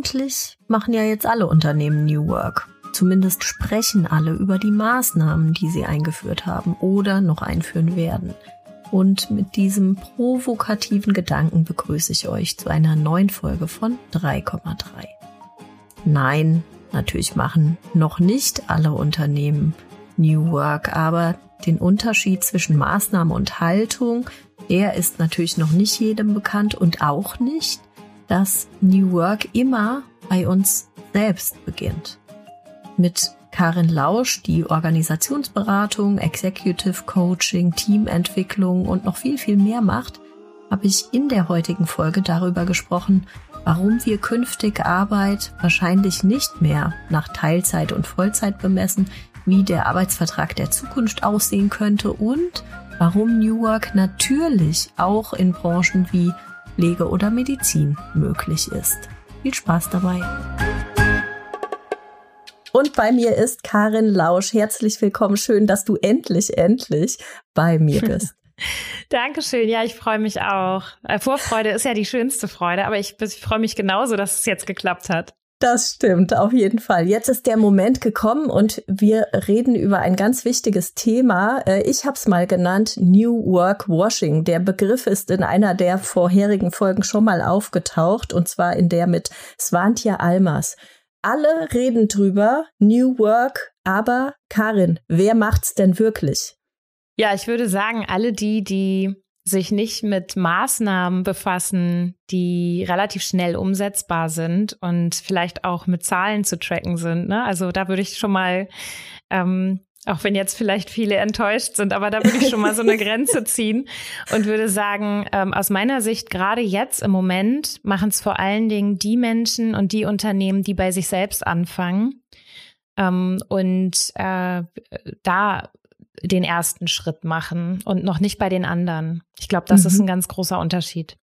eigentlich machen ja jetzt alle Unternehmen New Work. Zumindest sprechen alle über die Maßnahmen, die sie eingeführt haben oder noch einführen werden. Und mit diesem provokativen Gedanken begrüße ich euch zu einer neuen Folge von 3,3. Nein, natürlich machen noch nicht alle Unternehmen New Work, aber den Unterschied zwischen Maßnahme und Haltung, der ist natürlich noch nicht jedem bekannt und auch nicht, dass New Work immer bei uns selbst beginnt. Mit Karin Lausch, die Organisationsberatung, Executive Coaching, Teamentwicklung und noch viel, viel mehr macht, habe ich in der heutigen Folge darüber gesprochen, warum wir künftig Arbeit wahrscheinlich nicht mehr nach Teilzeit und Vollzeit bemessen, wie der Arbeitsvertrag der Zukunft aussehen könnte und warum New Work natürlich auch in Branchen wie Pflege oder Medizin möglich ist. Viel Spaß dabei! Und bei mir ist Karin Lausch. Herzlich willkommen. Schön, dass du endlich, endlich bei mir bist. Dankeschön. Ja, ich freue mich auch. Äh, Vorfreude ist ja die schönste Freude, aber ich, ich freue mich genauso, dass es jetzt geklappt hat. Das stimmt, auf jeden Fall. Jetzt ist der Moment gekommen und wir reden über ein ganz wichtiges Thema. Äh, ich habe es mal genannt New Work Washing. Der Begriff ist in einer der vorherigen Folgen schon mal aufgetaucht und zwar in der mit Svantja Almas. Alle reden drüber, New Work, aber Karin, wer macht's denn wirklich? Ja, ich würde sagen, alle die, die sich nicht mit Maßnahmen befassen, die relativ schnell umsetzbar sind und vielleicht auch mit Zahlen zu tracken sind. Ne? Also da würde ich schon mal, ähm, auch wenn jetzt vielleicht viele enttäuscht sind, aber da würde ich schon mal so eine Grenze ziehen und würde sagen, ähm, aus meiner Sicht, gerade jetzt im Moment machen es vor allen Dingen die Menschen und die Unternehmen, die bei sich selbst anfangen. Ähm, und äh, da den ersten Schritt machen und noch nicht bei den anderen. Ich glaube, das mhm. ist ein ganz großer Unterschied.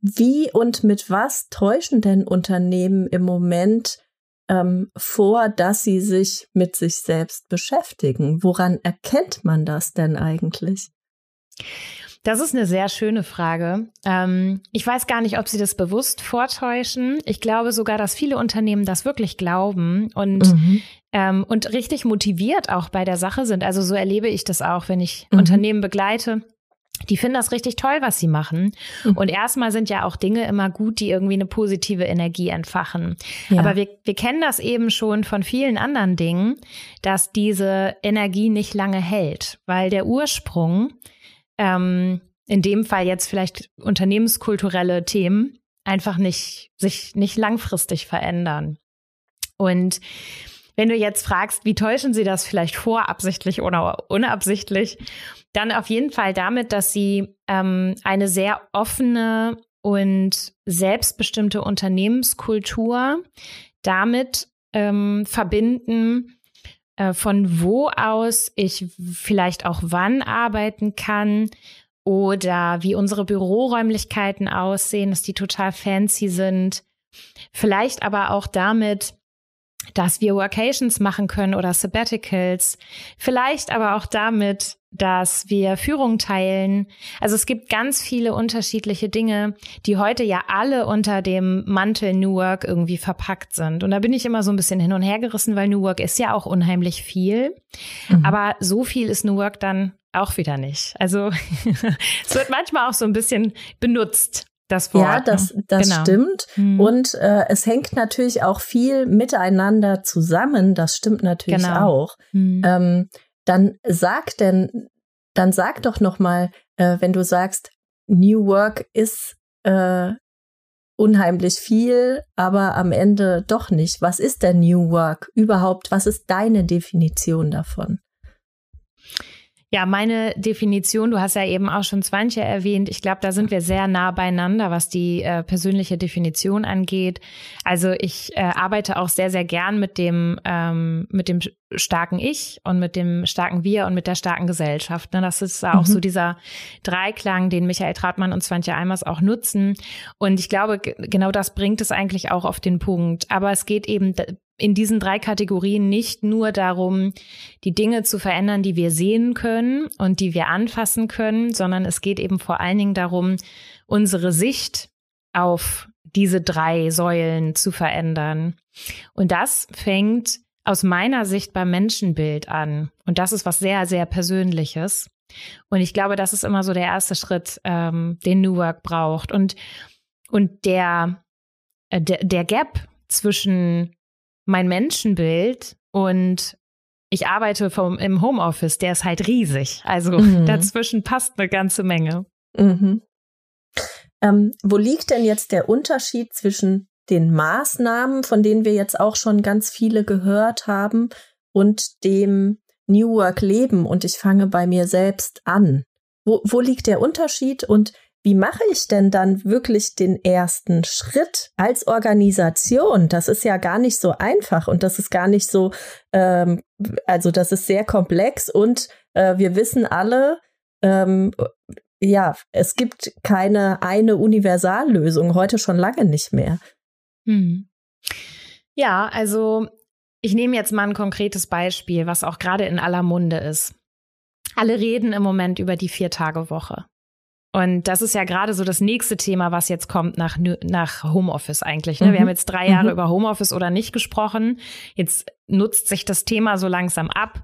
Wie und mit was täuschen denn Unternehmen im Moment ähm, vor, dass sie sich mit sich selbst beschäftigen? Woran erkennt man das denn eigentlich? Das ist eine sehr schöne Frage. Ähm, ich weiß gar nicht, ob Sie das bewusst vortäuschen. Ich glaube sogar, dass viele Unternehmen das wirklich glauben und, mhm. ähm, und richtig motiviert auch bei der Sache sind. Also so erlebe ich das auch, wenn ich mhm. Unternehmen begleite. Die finden das richtig toll, was sie machen. Mhm. Und erstmal sind ja auch Dinge immer gut, die irgendwie eine positive Energie entfachen. Ja. Aber wir, wir kennen das eben schon von vielen anderen Dingen, dass diese Energie nicht lange hält, weil der Ursprung ähm, in dem Fall jetzt vielleicht unternehmenskulturelle Themen einfach nicht, sich nicht langfristig verändern. Und wenn du jetzt fragst, wie täuschen sie das vielleicht vorabsichtlich oder unabsichtlich, dann auf jeden Fall damit, dass sie ähm, eine sehr offene und selbstbestimmte Unternehmenskultur damit ähm, verbinden, von wo aus ich vielleicht auch wann arbeiten kann oder wie unsere Büroräumlichkeiten aussehen, dass die total fancy sind. Vielleicht aber auch damit, dass wir Workations machen können oder Sabbaticals. Vielleicht aber auch damit, dass wir Führung teilen. Also es gibt ganz viele unterschiedliche Dinge, die heute ja alle unter dem Mantel New Work irgendwie verpackt sind. Und da bin ich immer so ein bisschen hin und her gerissen, weil New Work ist ja auch unheimlich viel. Mhm. Aber so viel ist New Work dann auch wieder nicht. Also es wird manchmal auch so ein bisschen benutzt das Wort. Ja, das, ne? das genau. stimmt. Mhm. Und äh, es hängt natürlich auch viel miteinander zusammen. Das stimmt natürlich genau. auch. Mhm. Ähm, dann sag denn, dann sag doch noch mal, äh, wenn du sagst, New Work ist äh, unheimlich viel, aber am Ende doch nicht. Was ist denn New Work überhaupt? Was ist deine Definition davon? Ja, meine Definition, du hast ja eben auch schon Swantje erwähnt, ich glaube, da sind wir sehr nah beieinander, was die äh, persönliche Definition angeht. Also ich äh, arbeite auch sehr, sehr gern mit dem, ähm, mit dem starken Ich und mit dem starken Wir und mit der starken Gesellschaft. Ne? Das ist auch mhm. so dieser Dreiklang, den Michael Tratmann und Swantje Eimers auch nutzen. Und ich glaube, genau das bringt es eigentlich auch auf den Punkt. Aber es geht eben in diesen drei Kategorien nicht nur darum, die Dinge zu verändern, die wir sehen können und die wir anfassen können, sondern es geht eben vor allen Dingen darum, unsere Sicht auf diese drei Säulen zu verändern. Und das fängt aus meiner Sicht beim Menschenbild an. Und das ist was sehr, sehr Persönliches. Und ich glaube, das ist immer so der erste Schritt, ähm, den New Work braucht. Und, und der, äh, der, der Gap zwischen mein Menschenbild und ich arbeite vom, im Homeoffice, der ist halt riesig. Also mhm. dazwischen passt eine ganze Menge. Mhm. Ähm, wo liegt denn jetzt der Unterschied zwischen den Maßnahmen, von denen wir jetzt auch schon ganz viele gehört haben, und dem New Work Leben? Und ich fange bei mir selbst an. Wo, wo liegt der Unterschied und wie mache ich denn dann wirklich den ersten Schritt als Organisation? Das ist ja gar nicht so einfach und das ist gar nicht so, ähm, also das ist sehr komplex und äh, wir wissen alle, ähm, ja, es gibt keine eine Universallösung, heute schon lange nicht mehr. Hm. Ja, also ich nehme jetzt mal ein konkretes Beispiel, was auch gerade in aller Munde ist. Alle reden im Moment über die Vier-Tage-Woche. Und das ist ja gerade so das nächste Thema, was jetzt kommt nach, nach Homeoffice eigentlich. Ne? Mhm. Wir haben jetzt drei Jahre mhm. über Homeoffice oder nicht gesprochen. Jetzt nutzt sich das Thema so langsam ab.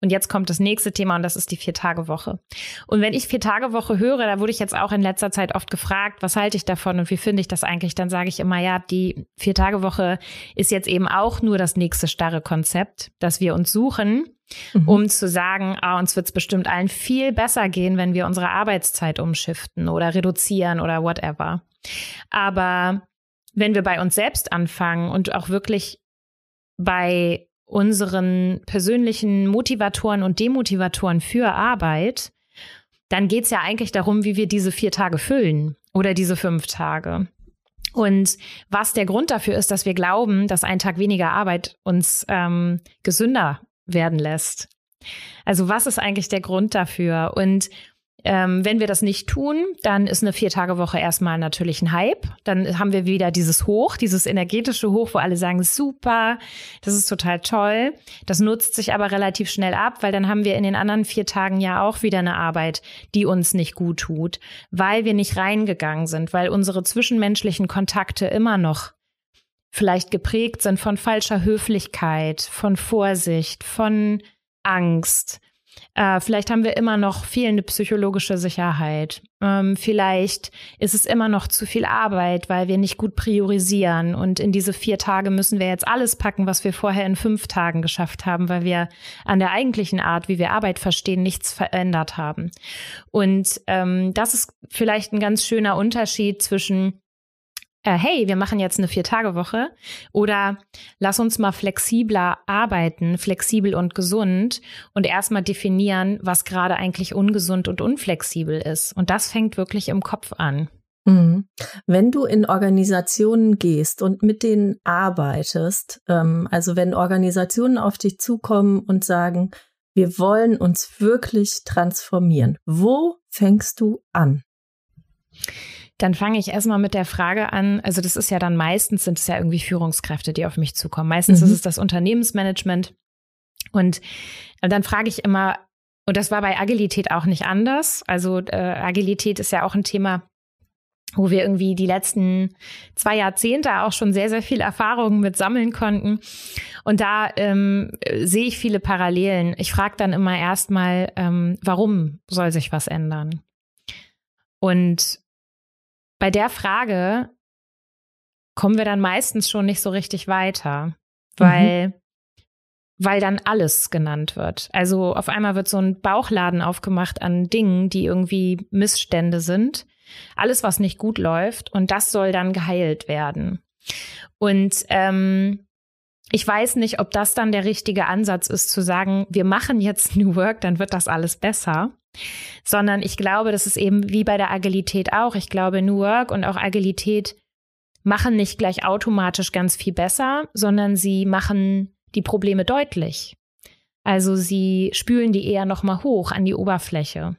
Und jetzt kommt das nächste Thema und das ist die Vier-Tage-Woche. Und wenn ich Vier-Tage-Woche höre, da wurde ich jetzt auch in letzter Zeit oft gefragt, was halte ich davon und wie finde ich das eigentlich, dann sage ich immer, ja, die Vier-Tage-Woche ist jetzt eben auch nur das nächste starre Konzept, das wir uns suchen, mhm. um zu sagen, ah, uns wird es bestimmt allen viel besser gehen, wenn wir unsere Arbeitszeit umschiften oder reduzieren oder whatever. Aber wenn wir bei uns selbst anfangen und auch wirklich bei unseren persönlichen Motivatoren und Demotivatoren für Arbeit, dann geht es ja eigentlich darum, wie wir diese vier Tage füllen oder diese fünf Tage. Und was der Grund dafür ist, dass wir glauben, dass ein Tag weniger Arbeit uns ähm, gesünder werden lässt. Also was ist eigentlich der Grund dafür? Und ähm, wenn wir das nicht tun, dann ist eine Vier-Tage-Woche erstmal natürlich ein Hype. Dann haben wir wieder dieses Hoch, dieses energetische Hoch, wo alle sagen, super, das ist total toll. Das nutzt sich aber relativ schnell ab, weil dann haben wir in den anderen vier Tagen ja auch wieder eine Arbeit, die uns nicht gut tut, weil wir nicht reingegangen sind, weil unsere zwischenmenschlichen Kontakte immer noch vielleicht geprägt sind von falscher Höflichkeit, von Vorsicht, von Angst äh, vielleicht haben wir immer noch fehlende psychologische Sicherheit. Ähm, vielleicht ist es immer noch zu viel Arbeit, weil wir nicht gut priorisieren. Und in diese vier Tage müssen wir jetzt alles packen, was wir vorher in fünf Tagen geschafft haben, weil wir an der eigentlichen Art, wie wir Arbeit verstehen, nichts verändert haben. Und ähm, das ist vielleicht ein ganz schöner Unterschied zwischen äh, hey, wir machen jetzt eine Vier-Tage-Woche oder lass uns mal flexibler arbeiten, flexibel und gesund und erstmal definieren, was gerade eigentlich ungesund und unflexibel ist. Und das fängt wirklich im Kopf an. Mhm. Wenn du in Organisationen gehst und mit denen arbeitest, ähm, also wenn Organisationen auf dich zukommen und sagen, wir wollen uns wirklich transformieren, wo fängst du an? Dann fange ich erstmal mit der Frage an, also das ist ja dann meistens sind es ja irgendwie Führungskräfte, die auf mich zukommen. Meistens mhm. ist es das Unternehmensmanagement. Und dann frage ich immer, und das war bei Agilität auch nicht anders. Also äh, Agilität ist ja auch ein Thema, wo wir irgendwie die letzten zwei Jahrzehnte auch schon sehr, sehr viel Erfahrungen mit sammeln konnten. Und da ähm, sehe ich viele Parallelen. Ich frage dann immer erstmal, ähm, warum soll sich was ändern? Und bei der Frage kommen wir dann meistens schon nicht so richtig weiter, weil, mhm. weil dann alles genannt wird. Also auf einmal wird so ein Bauchladen aufgemacht an Dingen, die irgendwie Missstände sind. Alles, was nicht gut läuft. Und das soll dann geheilt werden. Und ähm, ich weiß nicht, ob das dann der richtige Ansatz ist, zu sagen, wir machen jetzt New Work, dann wird das alles besser sondern ich glaube, das ist eben wie bei der Agilität auch. Ich glaube, New Work und auch Agilität machen nicht gleich automatisch ganz viel besser, sondern sie machen die Probleme deutlich. Also sie spülen die eher nochmal hoch an die Oberfläche.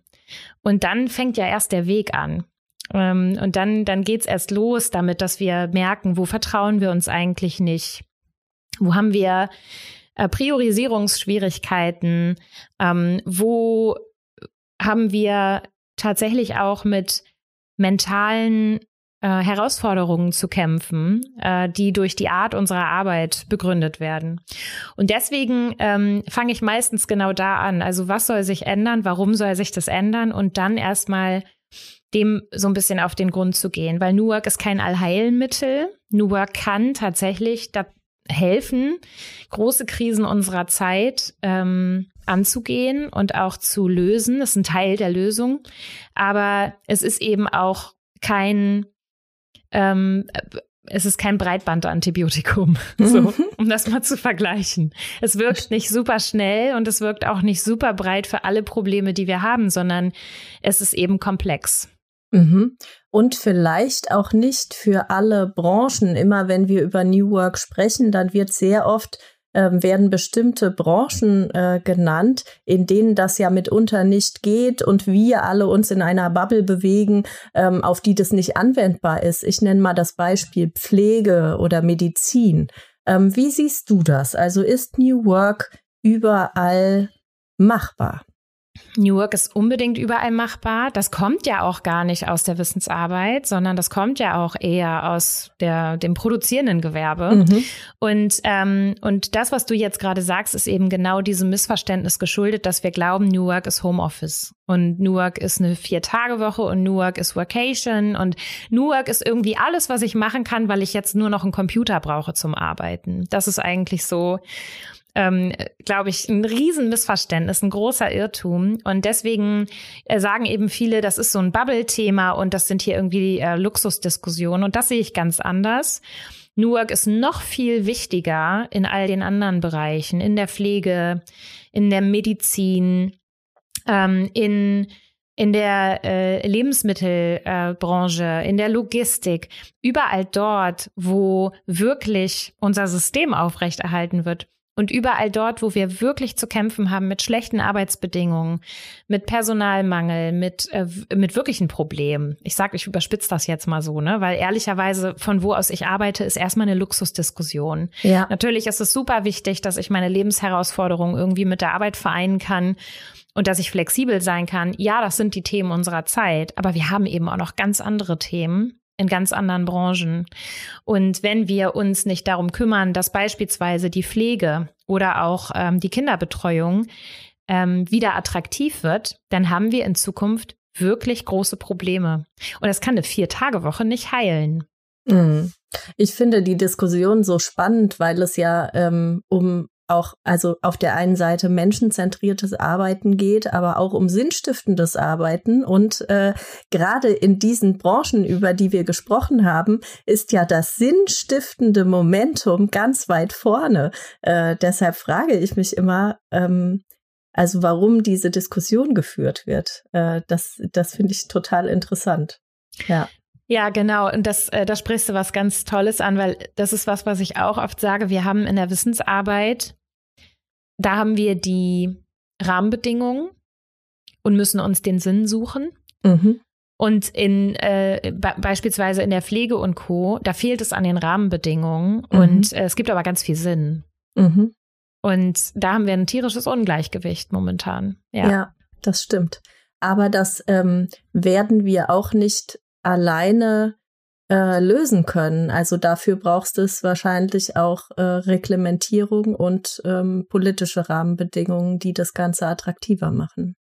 Und dann fängt ja erst der Weg an. Ähm, und dann, dann geht's erst los damit, dass wir merken, wo vertrauen wir uns eigentlich nicht? Wo haben wir äh, Priorisierungsschwierigkeiten? Ähm, wo haben wir tatsächlich auch mit mentalen äh, Herausforderungen zu kämpfen, äh, die durch die Art unserer Arbeit begründet werden. Und deswegen ähm, fange ich meistens genau da an. Also was soll sich ändern? Warum soll sich das ändern? Und dann erstmal dem so ein bisschen auf den Grund zu gehen, weil New Work ist kein Allheilmittel. New Work kann tatsächlich da helfen, große Krisen unserer Zeit ähm, anzugehen und auch zu lösen. Das ist ein Teil der Lösung. Aber es ist eben auch kein ähm, es ist kein Breitbandantibiotikum, so, mhm. um das mal zu vergleichen. Es wirkt nicht super schnell und es wirkt auch nicht super breit für alle Probleme, die wir haben, sondern es ist eben komplex. Mhm. Und vielleicht auch nicht für alle Branchen. Immer wenn wir über New Work sprechen, dann wird sehr oft ähm, werden bestimmte Branchen äh, genannt, in denen das ja mitunter nicht geht und wir alle uns in einer Bubble bewegen, ähm, auf die das nicht anwendbar ist. Ich nenne mal das Beispiel Pflege oder Medizin. Ähm, wie siehst du das? Also ist New Work überall machbar? New Work ist unbedingt überall machbar. Das kommt ja auch gar nicht aus der Wissensarbeit, sondern das kommt ja auch eher aus der, dem produzierenden Gewerbe. Mhm. Und, ähm, und das, was du jetzt gerade sagst, ist eben genau diesem Missverständnis geschuldet, dass wir glauben, New Work ist Homeoffice und New Work ist eine Vier-Tage-Woche und New Work ist Workation und New Work ist irgendwie alles, was ich machen kann, weil ich jetzt nur noch einen Computer brauche zum Arbeiten. Das ist eigentlich so ähm, glaube ich, ein Riesenmissverständnis, ein großer Irrtum. Und deswegen äh, sagen eben viele, das ist so ein Bubble-Thema und das sind hier irgendwie äh, Luxusdiskussionen. Und das sehe ich ganz anders. New Work ist noch viel wichtiger in all den anderen Bereichen, in der Pflege, in der Medizin, ähm, in in der äh, Lebensmittelbranche, äh, in der Logistik, überall dort, wo wirklich unser System aufrechterhalten wird, und überall dort, wo wir wirklich zu kämpfen haben mit schlechten Arbeitsbedingungen, mit Personalmangel, mit, äh, mit wirklichen Problemen. Ich sage, ich überspitze das jetzt mal so, ne? Weil ehrlicherweise, von wo aus ich arbeite, ist erstmal eine Luxusdiskussion. Ja. Natürlich ist es super wichtig, dass ich meine Lebensherausforderungen irgendwie mit der Arbeit vereinen kann und dass ich flexibel sein kann. Ja, das sind die Themen unserer Zeit, aber wir haben eben auch noch ganz andere Themen in ganz anderen Branchen. Und wenn wir uns nicht darum kümmern, dass beispielsweise die Pflege oder auch ähm, die Kinderbetreuung ähm, wieder attraktiv wird, dann haben wir in Zukunft wirklich große Probleme. Und das kann eine Vier-Tage-Woche nicht heilen. Mhm. Ich finde die Diskussion so spannend, weil es ja ähm, um auch, also auf der einen Seite menschenzentriertes Arbeiten geht, aber auch um sinnstiftendes Arbeiten. Und äh, gerade in diesen Branchen, über die wir gesprochen haben, ist ja das sinnstiftende Momentum ganz weit vorne. Äh, deshalb frage ich mich immer, ähm, also warum diese Diskussion geführt wird. Äh, das das finde ich total interessant. Ja. Ja, genau. Und das, äh, da sprichst du was ganz Tolles an, weil das ist was, was ich auch oft sage. Wir haben in der Wissensarbeit, da haben wir die Rahmenbedingungen und müssen uns den Sinn suchen. Mhm. Und in äh, be beispielsweise in der Pflege und Co., da fehlt es an den Rahmenbedingungen mhm. und äh, es gibt aber ganz viel Sinn. Mhm. Und da haben wir ein tierisches Ungleichgewicht momentan. Ja, ja das stimmt. Aber das ähm, werden wir auch nicht alleine äh, lösen können. Also dafür brauchst es wahrscheinlich auch äh, Reglementierung und ähm, politische Rahmenbedingungen, die das Ganze attraktiver machen.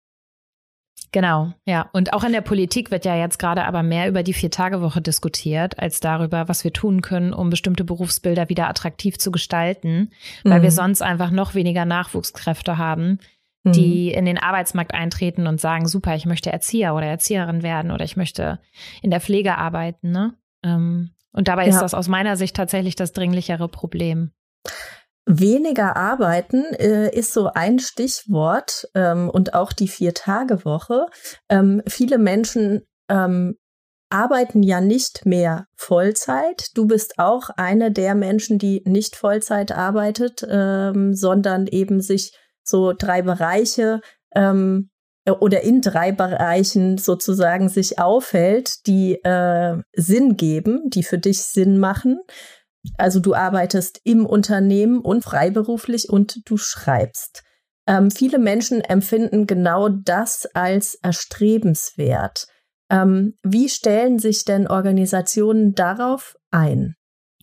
Genau, ja. Und auch in der Politik wird ja jetzt gerade aber mehr über die Vier-Tage-Woche diskutiert, als darüber, was wir tun können, um bestimmte Berufsbilder wieder attraktiv zu gestalten, weil mhm. wir sonst einfach noch weniger Nachwuchskräfte haben, Mhm. die in den Arbeitsmarkt eintreten und sagen, super, ich möchte Erzieher oder Erzieherin werden oder ich möchte in der Pflege arbeiten. Ne? Ähm, und dabei ja. ist das aus meiner Sicht tatsächlich das dringlichere Problem. Weniger arbeiten äh, ist so ein Stichwort ähm, und auch die Vier-Tage-Woche. Ähm, viele Menschen ähm, arbeiten ja nicht mehr Vollzeit. Du bist auch eine der Menschen, die nicht Vollzeit arbeitet, ähm, sondern eben sich so drei Bereiche ähm, äh, oder in drei Bereichen sozusagen sich aufhält, die äh, Sinn geben, die für dich Sinn machen. Also du arbeitest im Unternehmen und freiberuflich und du schreibst. Ähm, viele Menschen empfinden genau das als erstrebenswert. Ähm, wie stellen sich denn Organisationen darauf ein?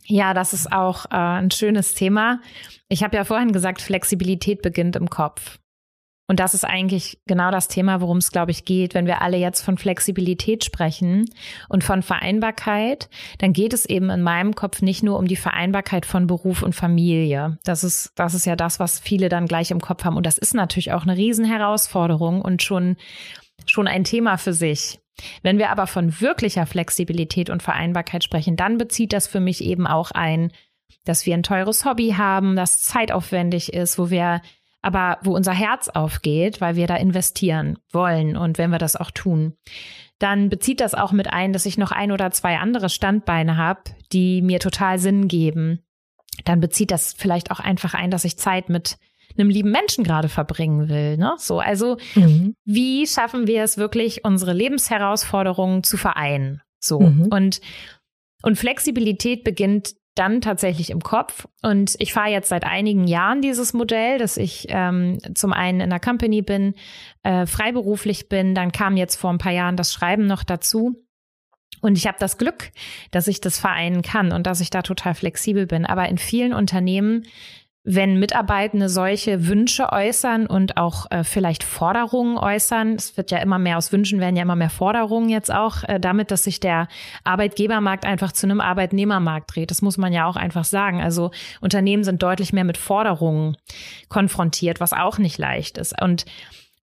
Ja, das ist auch äh, ein schönes Thema. Ich habe ja vorhin gesagt, Flexibilität beginnt im Kopf. Und das ist eigentlich genau das Thema, worum es, glaube ich, geht. Wenn wir alle jetzt von Flexibilität sprechen und von Vereinbarkeit, dann geht es eben in meinem Kopf nicht nur um die Vereinbarkeit von Beruf und Familie. Das ist, das ist ja das, was viele dann gleich im Kopf haben. Und das ist natürlich auch eine Riesenherausforderung und schon, schon ein Thema für sich. Wenn wir aber von wirklicher Flexibilität und Vereinbarkeit sprechen, dann bezieht das für mich eben auch ein, dass wir ein teures Hobby haben, das zeitaufwendig ist, wo wir aber wo unser Herz aufgeht, weil wir da investieren wollen und wenn wir das auch tun, dann bezieht das auch mit ein, dass ich noch ein oder zwei andere Standbeine habe, die mir total Sinn geben. Dann bezieht das vielleicht auch einfach ein, dass ich Zeit mit einem lieben Menschen gerade verbringen will. Ne? So, also mhm. wie schaffen wir es wirklich, unsere Lebensherausforderungen zu vereinen? So mhm. und und Flexibilität beginnt dann tatsächlich im Kopf. Und ich fahre jetzt seit einigen Jahren dieses Modell, dass ich ähm, zum einen in der Company bin, äh, freiberuflich bin, dann kam jetzt vor ein paar Jahren das Schreiben noch dazu. Und ich habe das Glück, dass ich das vereinen kann und dass ich da total flexibel bin. Aber in vielen Unternehmen wenn Mitarbeitende solche Wünsche äußern und auch äh, vielleicht Forderungen äußern. Es wird ja immer mehr aus Wünschen werden ja immer mehr Forderungen jetzt auch, äh, damit, dass sich der Arbeitgebermarkt einfach zu einem Arbeitnehmermarkt dreht. Das muss man ja auch einfach sagen. Also Unternehmen sind deutlich mehr mit Forderungen konfrontiert, was auch nicht leicht ist. Und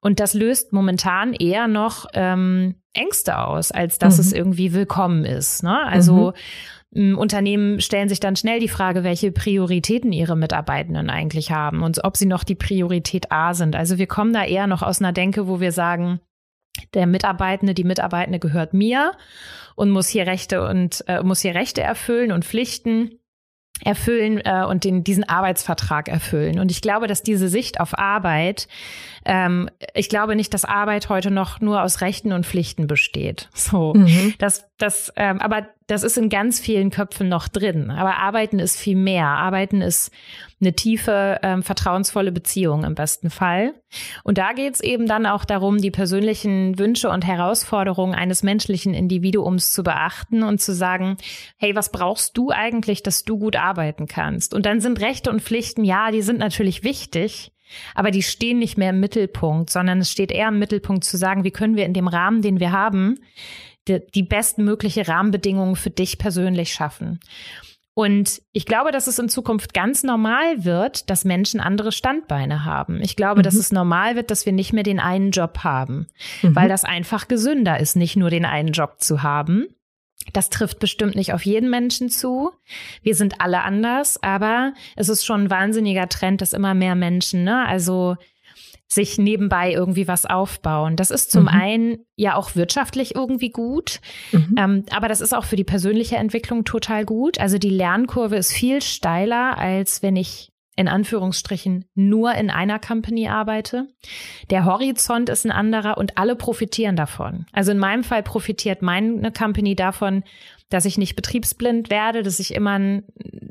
und das löst momentan eher noch ähm, Ängste aus, als dass mhm. es irgendwie willkommen ist. Ne? Also mhm. Unternehmen stellen sich dann schnell die Frage, welche Prioritäten ihre Mitarbeitenden eigentlich haben und ob sie noch die Priorität A sind. Also wir kommen da eher noch aus einer Denke, wo wir sagen, der Mitarbeitende, die Mitarbeitende gehört mir und muss hier Rechte und äh, muss hier Rechte erfüllen und Pflichten erfüllen äh, und den, diesen Arbeitsvertrag erfüllen. Und ich glaube, dass diese Sicht auf Arbeit, ähm, ich glaube nicht, dass Arbeit heute noch nur aus Rechten und Pflichten besteht. So, mhm. das, das, ähm, aber das ist in ganz vielen Köpfen noch drin. Aber Arbeiten ist viel mehr. Arbeiten ist eine tiefe, ähm, vertrauensvolle Beziehung im besten Fall. Und da geht es eben dann auch darum, die persönlichen Wünsche und Herausforderungen eines menschlichen Individuums zu beachten und zu sagen, hey, was brauchst du eigentlich, dass du gut arbeiten kannst? Und dann sind Rechte und Pflichten, ja, die sind natürlich wichtig. Aber die stehen nicht mehr im Mittelpunkt, sondern es steht eher im Mittelpunkt zu sagen, wie können wir in dem Rahmen, den wir haben, die, die bestmögliche Rahmenbedingungen für dich persönlich schaffen. Und ich glaube, dass es in Zukunft ganz normal wird, dass Menschen andere Standbeine haben. Ich glaube, mhm. dass es normal wird, dass wir nicht mehr den einen Job haben, mhm. weil das einfach gesünder ist, nicht nur den einen Job zu haben. Das trifft bestimmt nicht auf jeden Menschen zu. Wir sind alle anders, aber es ist schon ein wahnsinniger Trend, dass immer mehr Menschen, ne, also sich nebenbei irgendwie was aufbauen. Das ist zum mhm. einen ja auch wirtschaftlich irgendwie gut, mhm. ähm, aber das ist auch für die persönliche Entwicklung total gut. Also die Lernkurve ist viel steiler, als wenn ich in Anführungsstrichen nur in einer Company arbeite. Der Horizont ist ein anderer und alle profitieren davon. Also in meinem Fall profitiert meine Company davon, dass ich nicht betriebsblind werde, dass ich immer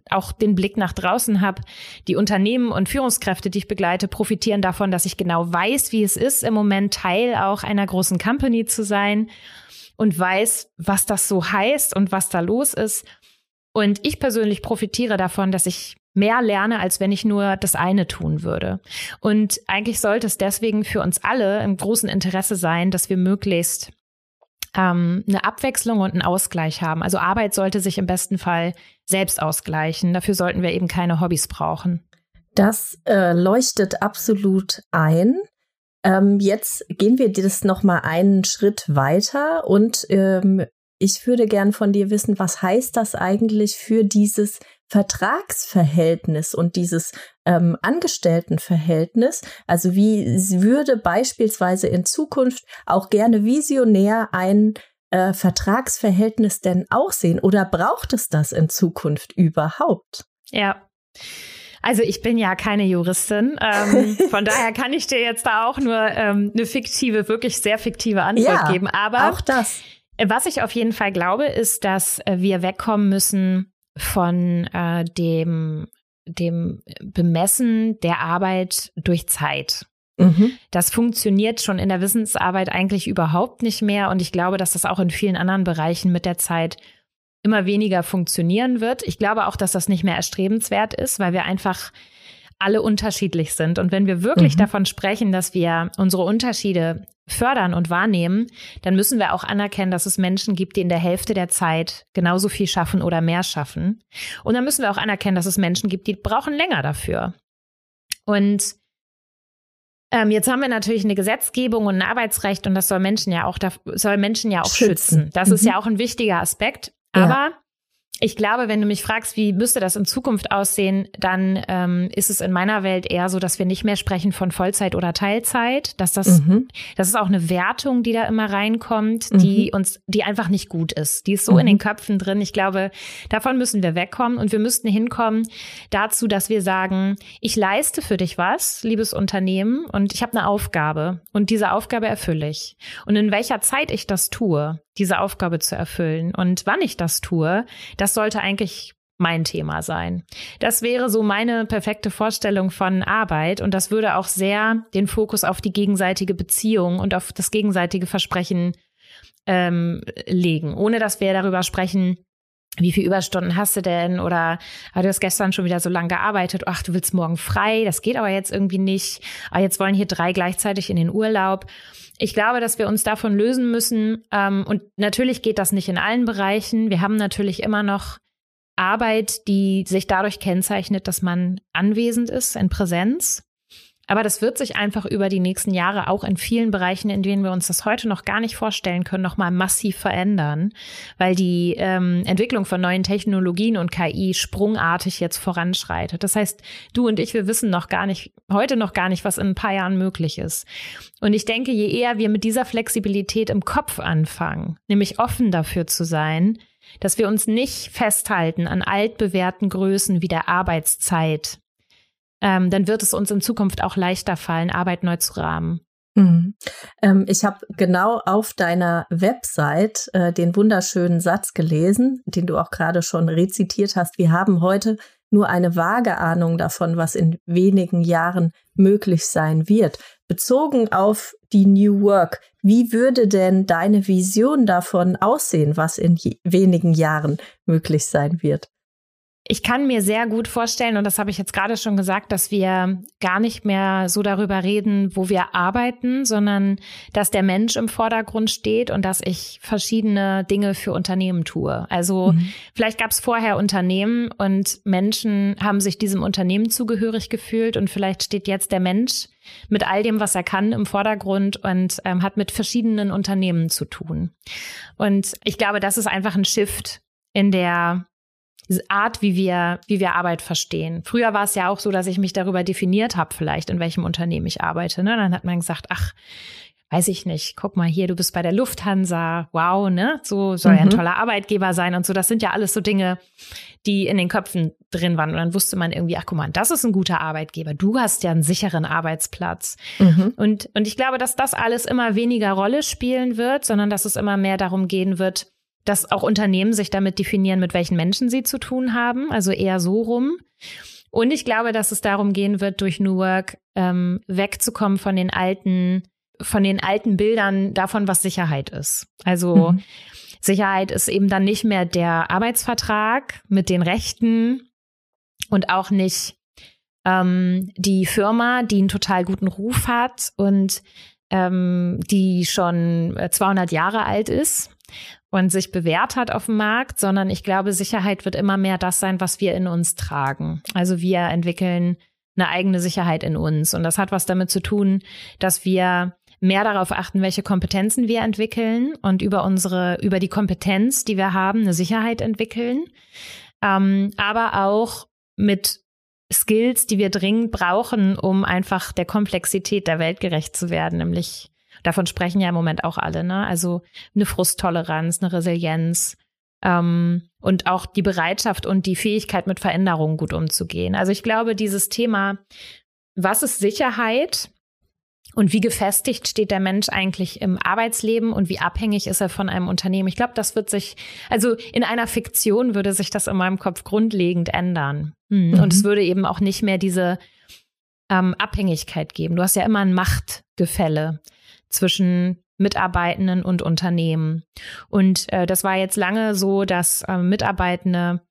auch den Blick nach draußen habe. Die Unternehmen und Führungskräfte, die ich begleite, profitieren davon, dass ich genau weiß, wie es ist, im Moment Teil auch einer großen Company zu sein und weiß, was das so heißt und was da los ist. Und ich persönlich profitiere davon, dass ich mehr lerne, als wenn ich nur das eine tun würde. Und eigentlich sollte es deswegen für uns alle im großen Interesse sein, dass wir möglichst ähm, eine Abwechslung und einen Ausgleich haben. Also Arbeit sollte sich im besten Fall selbst ausgleichen. Dafür sollten wir eben keine Hobbys brauchen. Das äh, leuchtet absolut ein. Ähm, jetzt gehen wir das noch mal einen Schritt weiter und ähm, ich würde gern von dir wissen, was heißt das eigentlich für dieses Vertragsverhältnis und dieses ähm, Angestelltenverhältnis. Also wie würde beispielsweise in Zukunft auch gerne visionär ein äh, Vertragsverhältnis denn aussehen oder braucht es das in Zukunft überhaupt? Ja. Also ich bin ja keine Juristin, ähm, von daher kann ich dir jetzt da auch nur ähm, eine fiktive, wirklich sehr fiktive Antwort ja, geben. Aber auch das. Was ich auf jeden Fall glaube, ist, dass wir wegkommen müssen von äh, dem, dem Bemessen der Arbeit durch Zeit. Mhm. Das funktioniert schon in der Wissensarbeit eigentlich überhaupt nicht mehr. Und ich glaube, dass das auch in vielen anderen Bereichen mit der Zeit immer weniger funktionieren wird. Ich glaube auch, dass das nicht mehr erstrebenswert ist, weil wir einfach alle unterschiedlich sind. Und wenn wir wirklich mhm. davon sprechen, dass wir unsere Unterschiede fördern und wahrnehmen, dann müssen wir auch anerkennen, dass es Menschen gibt, die in der Hälfte der Zeit genauso viel schaffen oder mehr schaffen. Und dann müssen wir auch anerkennen, dass es Menschen gibt, die brauchen länger dafür. Und ähm, jetzt haben wir natürlich eine Gesetzgebung und ein Arbeitsrecht und das soll Menschen ja auch, soll Menschen ja auch schützen. schützen. Das mhm. ist ja auch ein wichtiger Aspekt. Aber ja ich glaube, wenn du mich fragst, wie müsste das in Zukunft aussehen, dann ähm, ist es in meiner Welt eher so, dass wir nicht mehr sprechen von Vollzeit oder Teilzeit, dass das, mhm. das ist auch eine Wertung, die da immer reinkommt, mhm. die uns, die einfach nicht gut ist. Die ist so mhm. in den Köpfen drin. Ich glaube, davon müssen wir wegkommen und wir müssten hinkommen dazu, dass wir sagen, ich leiste für dich was, liebes Unternehmen, und ich habe eine Aufgabe und diese Aufgabe erfülle ich. Und in welcher Zeit ich das tue, diese Aufgabe zu erfüllen. Und wann ich das tue, das sollte eigentlich mein Thema sein. Das wäre so meine perfekte Vorstellung von Arbeit und das würde auch sehr den Fokus auf die gegenseitige Beziehung und auf das gegenseitige Versprechen ähm, legen, ohne dass wir darüber sprechen, wie viele Überstunden hast du denn? Oder ah, du hast gestern schon wieder so lange gearbeitet. Ach, du willst morgen frei. Das geht aber jetzt irgendwie nicht. Ah, jetzt wollen hier drei gleichzeitig in den Urlaub. Ich glaube, dass wir uns davon lösen müssen. Ähm, und natürlich geht das nicht in allen Bereichen. Wir haben natürlich immer noch Arbeit, die sich dadurch kennzeichnet, dass man anwesend ist in Präsenz. Aber das wird sich einfach über die nächsten Jahre auch in vielen Bereichen, in denen wir uns das heute noch gar nicht vorstellen können, nochmal massiv verändern, weil die ähm, Entwicklung von neuen Technologien und KI sprungartig jetzt voranschreitet. Das heißt, du und ich, wir wissen noch gar nicht, heute noch gar nicht, was in ein paar Jahren möglich ist. Und ich denke, je eher wir mit dieser Flexibilität im Kopf anfangen, nämlich offen dafür zu sein, dass wir uns nicht festhalten an altbewährten Größen wie der Arbeitszeit, ähm, dann wird es uns in Zukunft auch leichter fallen, Arbeit neu zu rahmen. Mhm. Ähm, ich habe genau auf deiner Website äh, den wunderschönen Satz gelesen, den du auch gerade schon rezitiert hast. Wir haben heute nur eine vage Ahnung davon, was in wenigen Jahren möglich sein wird. Bezogen auf die New Work, wie würde denn deine Vision davon aussehen, was in wenigen Jahren möglich sein wird? Ich kann mir sehr gut vorstellen, und das habe ich jetzt gerade schon gesagt, dass wir gar nicht mehr so darüber reden, wo wir arbeiten, sondern dass der Mensch im Vordergrund steht und dass ich verschiedene Dinge für Unternehmen tue. Also mhm. vielleicht gab es vorher Unternehmen und Menschen haben sich diesem Unternehmen zugehörig gefühlt und vielleicht steht jetzt der Mensch mit all dem, was er kann, im Vordergrund und ähm, hat mit verschiedenen Unternehmen zu tun. Und ich glaube, das ist einfach ein Shift in der diese Art, wie wir, wie wir Arbeit verstehen. Früher war es ja auch so, dass ich mich darüber definiert habe, vielleicht, in welchem Unternehmen ich arbeite. Ne? Dann hat man gesagt, ach, weiß ich nicht, guck mal hier, du bist bei der Lufthansa, wow, ne? So soll mhm. ja ein mhm. toller Arbeitgeber sein und so. Das sind ja alles so Dinge, die in den Köpfen drin waren. Und dann wusste man irgendwie, ach guck mal, das ist ein guter Arbeitgeber. Du hast ja einen sicheren Arbeitsplatz. Mhm. Und, und ich glaube, dass das alles immer weniger Rolle spielen wird, sondern dass es immer mehr darum gehen wird, dass auch Unternehmen sich damit definieren, mit welchen Menschen sie zu tun haben, also eher so rum. Und ich glaube, dass es darum gehen wird, durch New Work ähm, wegzukommen von den alten, von den alten Bildern davon, was Sicherheit ist. Also mhm. Sicherheit ist eben dann nicht mehr der Arbeitsvertrag mit den Rechten und auch nicht ähm, die Firma, die einen total guten Ruf hat und ähm, die schon 200 Jahre alt ist und sich bewährt hat auf dem Markt, sondern ich glaube, Sicherheit wird immer mehr das sein, was wir in uns tragen. Also wir entwickeln eine eigene Sicherheit in uns. Und das hat was damit zu tun, dass wir mehr darauf achten, welche Kompetenzen wir entwickeln und über unsere, über die Kompetenz, die wir haben, eine Sicherheit entwickeln. Ähm, aber auch mit Skills, die wir dringend brauchen, um einfach der Komplexität der Welt gerecht zu werden, nämlich Davon sprechen ja im Moment auch alle, ne? Also eine Frusttoleranz, eine Resilienz ähm, und auch die Bereitschaft und die Fähigkeit, mit Veränderungen gut umzugehen. Also ich glaube, dieses Thema, was ist Sicherheit? Und wie gefestigt steht der Mensch eigentlich im Arbeitsleben und wie abhängig ist er von einem Unternehmen? Ich glaube, das wird sich, also in einer Fiktion würde sich das in meinem Kopf grundlegend ändern. Mhm. Und es würde eben auch nicht mehr diese ähm, Abhängigkeit geben. Du hast ja immer ein Machtgefälle zwischen Mitarbeitenden und Unternehmen. Und äh, das war jetzt lange so, dass äh, Mitarbeitende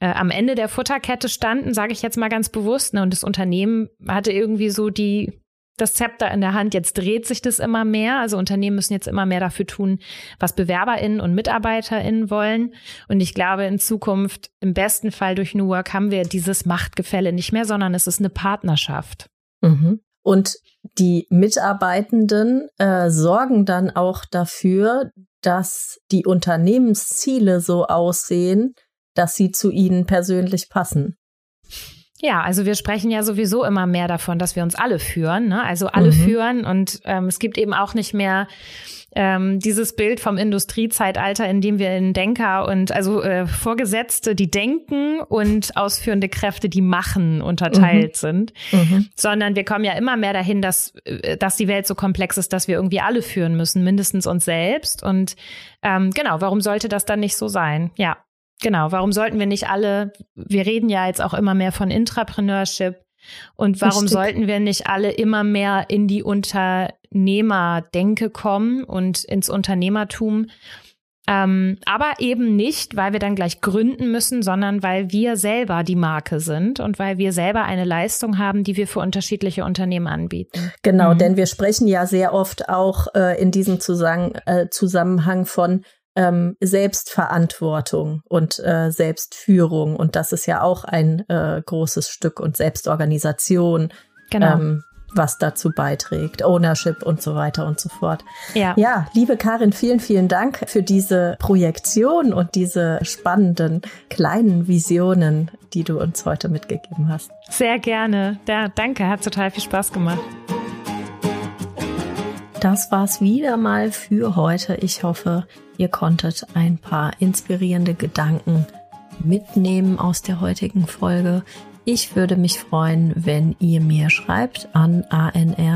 äh, am Ende der Futterkette standen, sage ich jetzt mal ganz bewusst. Ne? Und das Unternehmen hatte irgendwie so die das Zepter in der Hand. Jetzt dreht sich das immer mehr. Also Unternehmen müssen jetzt immer mehr dafür tun, was BewerberInnen und MitarbeiterInnen wollen. Und ich glaube, in Zukunft, im besten Fall durch New Work, haben wir dieses Machtgefälle nicht mehr, sondern es ist eine Partnerschaft. Mhm. Und die Mitarbeitenden äh, sorgen dann auch dafür, dass die Unternehmensziele so aussehen, dass sie zu ihnen persönlich passen. Ja, also wir sprechen ja sowieso immer mehr davon, dass wir uns alle führen, ne? also alle mhm. führen und ähm, es gibt eben auch nicht mehr ähm, dieses Bild vom Industriezeitalter, in dem wir in Denker und also äh, Vorgesetzte, die denken und ausführende Kräfte, die machen, unterteilt mhm. sind, mhm. sondern wir kommen ja immer mehr dahin, dass, äh, dass die Welt so komplex ist, dass wir irgendwie alle führen müssen, mindestens uns selbst und ähm, genau, warum sollte das dann nicht so sein? Ja. Genau, warum sollten wir nicht alle, wir reden ja jetzt auch immer mehr von Intrapreneurship und warum Richtig. sollten wir nicht alle immer mehr in die Unternehmerdenke kommen und ins Unternehmertum? Ähm, aber eben nicht, weil wir dann gleich gründen müssen, sondern weil wir selber die Marke sind und weil wir selber eine Leistung haben, die wir für unterschiedliche Unternehmen anbieten. Genau, mhm. denn wir sprechen ja sehr oft auch äh, in diesem äh, Zusammenhang von ähm, Selbstverantwortung und äh, Selbstführung. Und das ist ja auch ein äh, großes Stück und Selbstorganisation. Genau. Ähm, was dazu beiträgt, Ownership und so weiter und so fort. Ja. ja, liebe Karin, vielen, vielen Dank für diese Projektion und diese spannenden kleinen Visionen, die du uns heute mitgegeben hast. Sehr gerne. Ja, danke, hat total viel Spaß gemacht. Das war's wieder mal für heute. Ich hoffe, Ihr konntet ein paar inspirierende Gedanken mitnehmen aus der heutigen Folge. Ich würde mich freuen, wenn ihr mir schreibt an anr.vnr.de,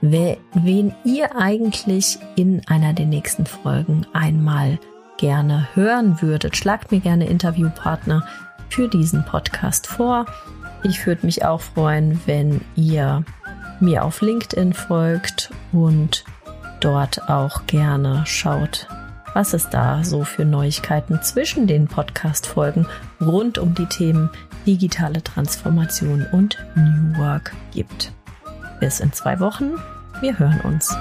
wen ihr eigentlich in einer der nächsten Folgen einmal gerne hören würdet. Schlagt mir gerne Interviewpartner für diesen Podcast vor. Ich würde mich auch freuen, wenn ihr mir auf LinkedIn folgt und dort auch gerne schaut, was es da so für Neuigkeiten zwischen den Podcast-Folgen rund um die Themen digitale Transformation und New Work gibt. Bis in zwei Wochen. Wir hören uns.